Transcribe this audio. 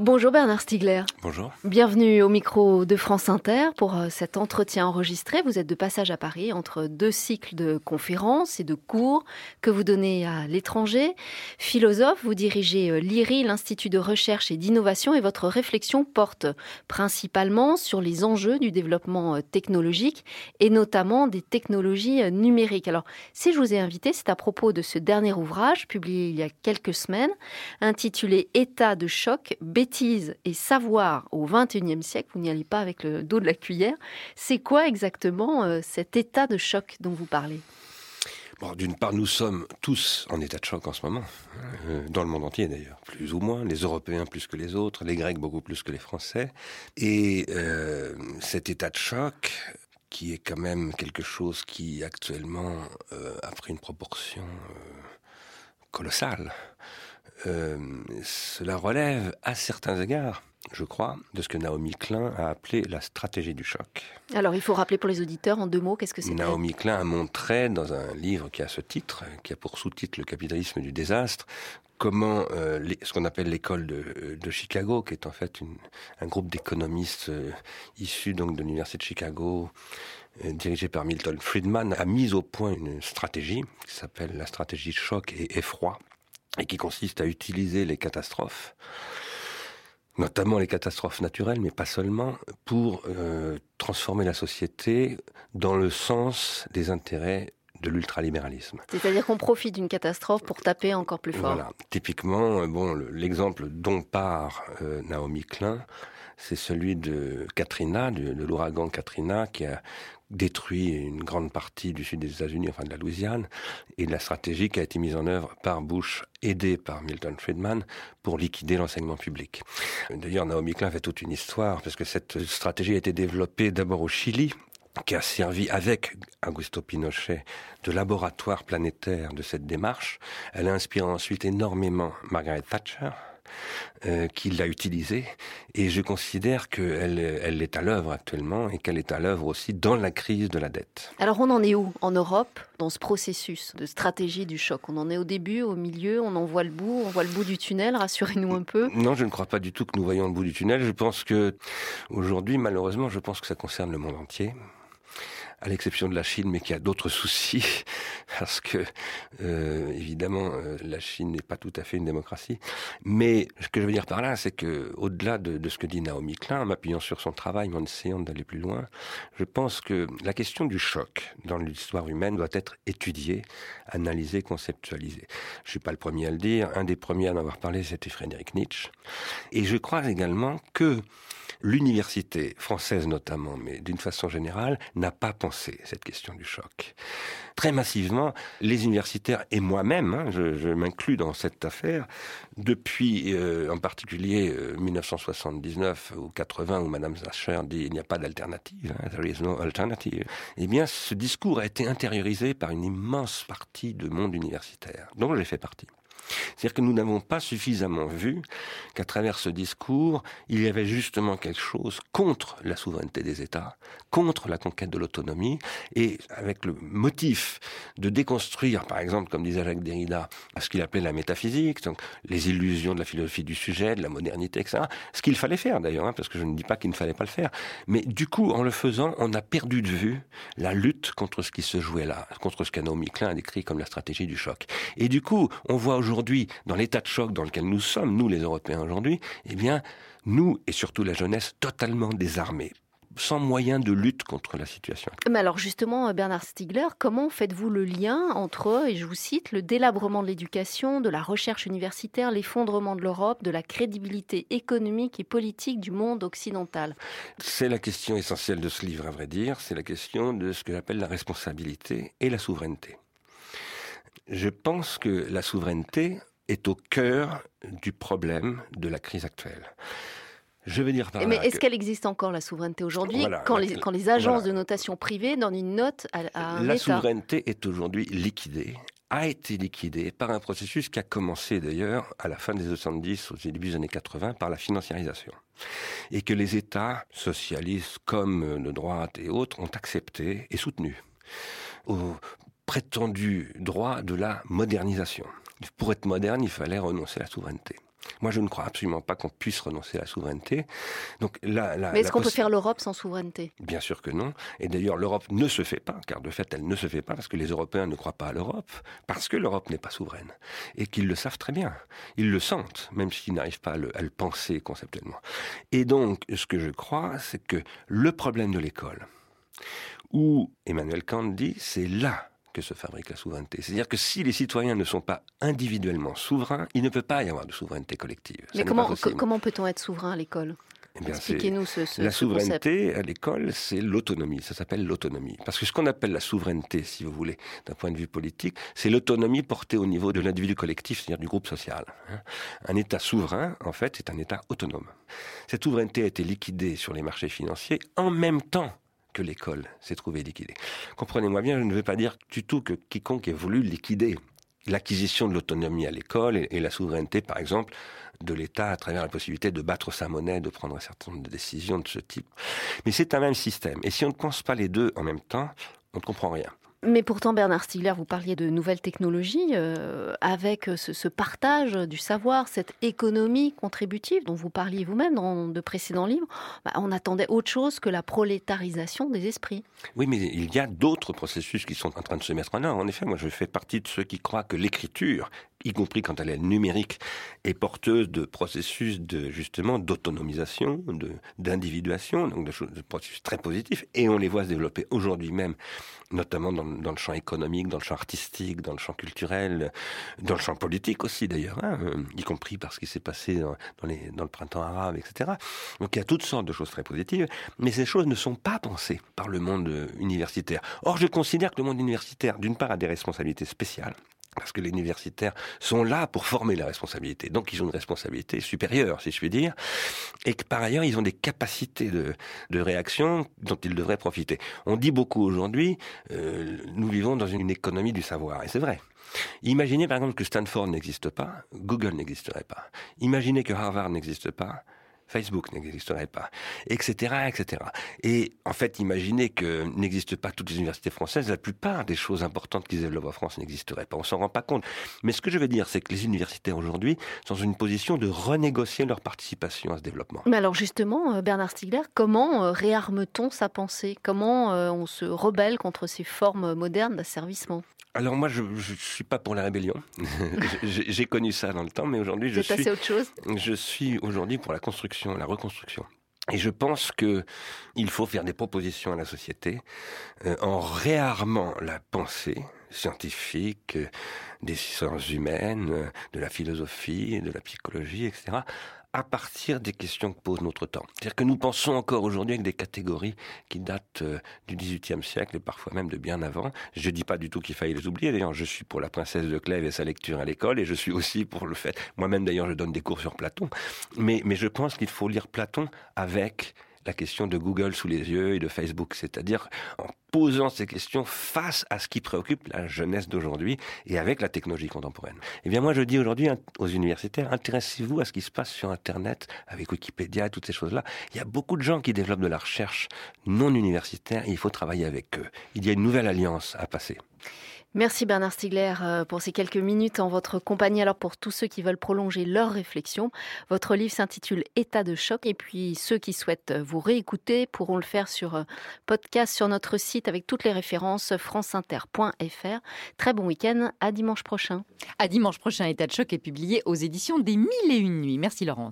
Bonjour Bernard Stiegler. Bonjour. Bienvenue au micro de France Inter pour euh, cet entretien enregistré. Vous êtes de passage à Paris entre deux cycles de conférences et de cours que vous donnez à l'étranger. Philosophe, vous dirigez euh, l'IRI, l'Institut de recherche et d'innovation, et votre réflexion porte principalement sur les enjeux du développement euh, technologique et notamment des technologies numériques. Alors, si je vous ai invité, c'est à propos de ce dernier ouvrage publié il y a quelques semaines, intitulé État de choc, bêtise et savoir au XXIe siècle, vous n'y allez pas avec le dos de la cuillère, c'est quoi exactement euh, cet état de choc dont vous parlez? D'une part, nous sommes tous en état de choc en ce moment, euh, dans le monde entier d'ailleurs, plus ou moins, les Européens plus que les autres, les Grecs beaucoup plus que les Français. Et euh, cet état de choc, qui est quand même quelque chose qui actuellement a pris une proportion colossale, euh, cela relève à certains égards je crois, de ce que Naomi Klein a appelé la stratégie du choc. Alors, il faut rappeler pour les auditeurs en deux mots, qu'est-ce que c'est Naomi Klein a montré dans un livre qui a ce titre, qui a pour sous-titre Le capitalisme du désastre, comment euh, ce qu'on appelle l'école de, de, Chicago, qui est en fait une, un groupe d'économistes euh, issus donc de l'université de Chicago, dirigé par Milton Friedman, a mis au point une stratégie qui s'appelle la stratégie choc et effroi, et qui consiste à utiliser les catastrophes, notamment les catastrophes naturelles, mais pas seulement, pour euh, transformer la société dans le sens des intérêts de l'ultralibéralisme. C'est-à-dire qu'on profite d'une catastrophe pour taper encore plus fort. Voilà. Typiquement, euh, bon, l'exemple dont part euh, Naomi Klein, c'est celui de Katrina, de, de l'ouragan Katrina, qui a détruit une grande partie du sud des États-Unis, enfin de la Louisiane, et la stratégie qui a été mise en œuvre par Bush, aidé par Milton Friedman, pour liquider l'enseignement public. D'ailleurs, Naomi Klein fait toute une histoire, parce que cette stratégie a été développée d'abord au Chili, qui a servi avec Augusto Pinochet de laboratoire planétaire de cette démarche. Elle a inspiré ensuite énormément Margaret Thatcher, euh, qui l'a utilisée. Et je considère qu'elle elle est à l'œuvre actuellement et qu'elle est à l'œuvre aussi dans la crise de la dette. Alors on en est où en Europe dans ce processus de stratégie du choc? On en est au début, au milieu, on en voit le bout, on voit le bout du tunnel, rassurez-nous un peu. Non, je ne crois pas du tout que nous voyons le bout du tunnel. Je pense que aujourd'hui, malheureusement, je pense que ça concerne le monde entier à l'exception de la Chine, mais qui a d'autres soucis, parce que euh, évidemment euh, la Chine n'est pas tout à fait une démocratie. Mais ce que je veux dire par là, c'est que au-delà de, ce que dit Naomi Klein, en m'appuyant sur son travail, en essayant d'aller plus loin, je pense que la question du choc dans l'histoire humaine doit être étudiée, analysée, conceptualisée. Je suis pas le premier à le dire. Un des premiers à en avoir parlé, c'était Frédéric Nietzsche. Et je crois également que l'université française notamment, mais d'une façon générale, n'a pas pensé cette question du choc. Très massivement, les universitaires et moi-même, hein, je, m'inclus dans cette affaire, depuis euh, en particulier euh, 1979 ou 80 où Madame Zacher dit il n'y a pas d'alternative, hein, there is no alternative. Eh bien, ce discours a été intériorisé par une immense partie du monde universitaire, dont j'ai fait partie. C'est-à-dire que nous n'avons pas suffisamment vu qu'à travers ce discours, il y avait justement quelque chose contre la souveraineté des États, contre la conquête de l'autonomie, et avec le motif de déconstruire, par exemple, comme disait Jacques Derrida, ce qu'il appelait la métaphysique, donc les illusions de la philosophie du sujet, de la modernité, etc. Ce qu'il fallait faire d'ailleurs, hein, parce que je ne dis pas qu'il ne fallait pas le faire. Mais du coup, en le faisant, on a perdu de vue la lutte contre ce qui se jouait là, contre ce qu'Anaomi Klein a décrit comme la stratégie du choc. Et du coup, on voit aujourd'hui aujourd'hui, dans l'état de choc dans lequel nous sommes, nous les Européens aujourd'hui, eh bien, nous et surtout la jeunesse totalement désarmés sans moyen de lutte contre la situation. Mais alors justement, Bernard Stiegler, comment faites-vous le lien entre, et je vous cite, le délabrement de l'éducation, de la recherche universitaire, l'effondrement de l'Europe, de la crédibilité économique et politique du monde occidental? C'est la question essentielle de ce livre, à vrai dire. C'est la question de ce que j'appelle la responsabilité et la souveraineté. Je pense que la souveraineté est au cœur du problème de la crise actuelle. Je veux dire par Mais est-ce qu'elle existe encore la souveraineté aujourd'hui quand, les, quand les agences de notation privées donnent une note à, à un La souveraineté est aujourd'hui liquidée a été liquidée par un processus qui a commencé d'ailleurs à la fin des 70, au début des années 80, par la financiarisation. Et que les États, socialistes comme de droite et autres, ont accepté et soutenu. Au prétendu droit de la modernisation. Pour être moderne, il fallait renoncer à la souveraineté. Moi, je ne crois absolument pas qu'on puisse renoncer à la souveraineté. Donc, là, Mais est-ce qu'on peut faire l'Europe sans souveraineté? Bien sûr que non. Et d'ailleurs, l'Europe ne se fait pas, car de fait, elle ne se fait pas parce que les Européens ne croient pas à l'Europe, parce que l'Europe n'est pas souveraine. Et qu'ils le savent très bien. Ils le sentent, même s'ils n'arrivent pas à le, à le penser conceptuellement. Et donc, ce que je crois, c'est que le problème de l'école, où Emmanuel Kant dit, c'est là que se fabrique la souveraineté. C'est-à-dire que si les citoyens ne sont pas individuellement souverains, il ne peut pas y avoir de souveraineté collective. Mais comment, comment peut-on être souverain à l'école? Eh Expliquez-nous ce, ce, La souveraineté à l'école, c'est l'autonomie. Ça s'appelle l'autonomie. Parce que ce qu'on appelle la souveraineté, si vous voulez, d'un point de vue politique, c'est l'autonomie portée au niveau de l'individu collectif, c'est-à-dire du groupe social. Hein. Un État souverain, en fait, c'est un État autonome. Cette souveraineté a été liquidée sur les marchés financiers en même temps que l'école s'est trouvée liquidée. Comprenez-moi bien, je ne veux pas dire du tout que quiconque ait voulu liquider l'acquisition de l'autonomie à l'école et, la souveraineté, par exemple, de l'État à travers la possibilité de battre sa monnaie, de prendre un certain nombre de décisions de ce type. Mais c'est un même système. Et si on ne pense pas les deux en même temps, on ne comprend rien. Mais pourtant, Bernard Stiegler, vous parliez de nouvelles technologies, euh, avec ce, partage du savoir, cette économie contributive dont vous parliez vous-même dans de précédents livres. Bah, on attendait autre chose que la prolétarisation des esprits. Oui, mais il y a d'autres processus qui sont en train de se mettre en œuvre. En effet, moi, je fais partie de ceux qui croient que l'écriture y compris quand elle est numérique, est porteuse de processus de justement d'autonomisation, de d'individuation, donc de, choses, de processus très positifs, et on les voit se développer aujourd'hui même, notamment dans, dans, le champ économique, dans le champ artistique, dans le champ culturel, dans le champ politique aussi d'ailleurs, hein, euh, y compris parce qu'il s'est passé dans, dans, les, dans le printemps arabe, etc. Donc il y a toutes sortes de choses très positives, mais ces choses ne sont pas pensées par le monde universitaire. Or, je considère que le monde universitaire, d'une part, a des responsabilités spéciales parce que les universitaires sont là pour former la responsabilité. Donc ils ont une responsabilité supérieure, si je puis dire, et que par ailleurs ils ont des capacités de, de réaction dont ils devraient profiter. On dit beaucoup aujourd'hui, euh, nous vivons dans une économie du savoir, et c'est vrai. Imaginez par exemple que Stanford n'existe pas, Google n'existerait pas. Imaginez que Harvard n'existe pas, Facebook n'existerait pas, etc., etc. Et en fait, imaginez que n'existent pas toutes les universités françaises, la plupart des choses importantes qui développent en France n'existeraient pas. On s'en rend pas compte. Mais ce que je veux dire, c'est que les universitaires aujourd'hui sont dans une position de renégocier leur participation à ce développement. Mais alors justement, euh, Bernard Stiegler, comment euh, réarme-t-on sa pensée? Comment euh, on se rebelle contre ces formes modernes d'asservissement? Alors moi, je ne suis pas pour la rébellion. J'ai connu ça dans le temps, mais aujourd'hui, je suis. autre chose. Je suis aujourd'hui pour la construction, la reconstruction. Et je pense que il faut faire des propositions à la société euh, en réarmant la pensée scientifique, des sciences humaines, de la philosophie, de la psychologie, etc., à partir des questions que pose notre temps. C'est-à-dire que nous pensons encore aujourd'hui avec des catégories qui datent euh, du XVIIIe siècle et parfois même de bien avant. Je dis pas du tout qu'il faille les oublier. D'ailleurs, je suis pour la princesse de Clèves et sa lecture à l'école et je suis aussi pour le fait. Moi-même, d'ailleurs, je donne des cours sur Platon. Mais je pense qu'il faut lire Platon avec la question de Google sous les yeux et de Facebook, c'est-à-dire en posant ces questions face à ce qui préoccupe la jeunesse d'aujourd'hui et avec la technologie contemporaine. Eh bien, moi, je dis aujourd'hui aux universitaires, intéressez-vous à ce qui se passe sur Internet, avec Wikipédia et toutes ces choses-là. Il y a beaucoup de gens qui développent de la recherche non universitaire et il faut travailler avec eux. Il y a une nouvelle alliance à passer. Merci Bernard Stiegler euh, pour ces quelques minutes en votre compagnie. Alors pour tous ceux qui veulent prolonger leur réflexion, votre livre s'intitule État de choc et puis ceux qui souhaitent vous réécouter pourront le faire sur euh, podcast sur notre site avec toutes les références franceinter.fr. Très bon week-end, à dimanche prochain. À dimanche prochain, État de choc est publié aux éditions des Mille et Une Nuits. Merci Laurence.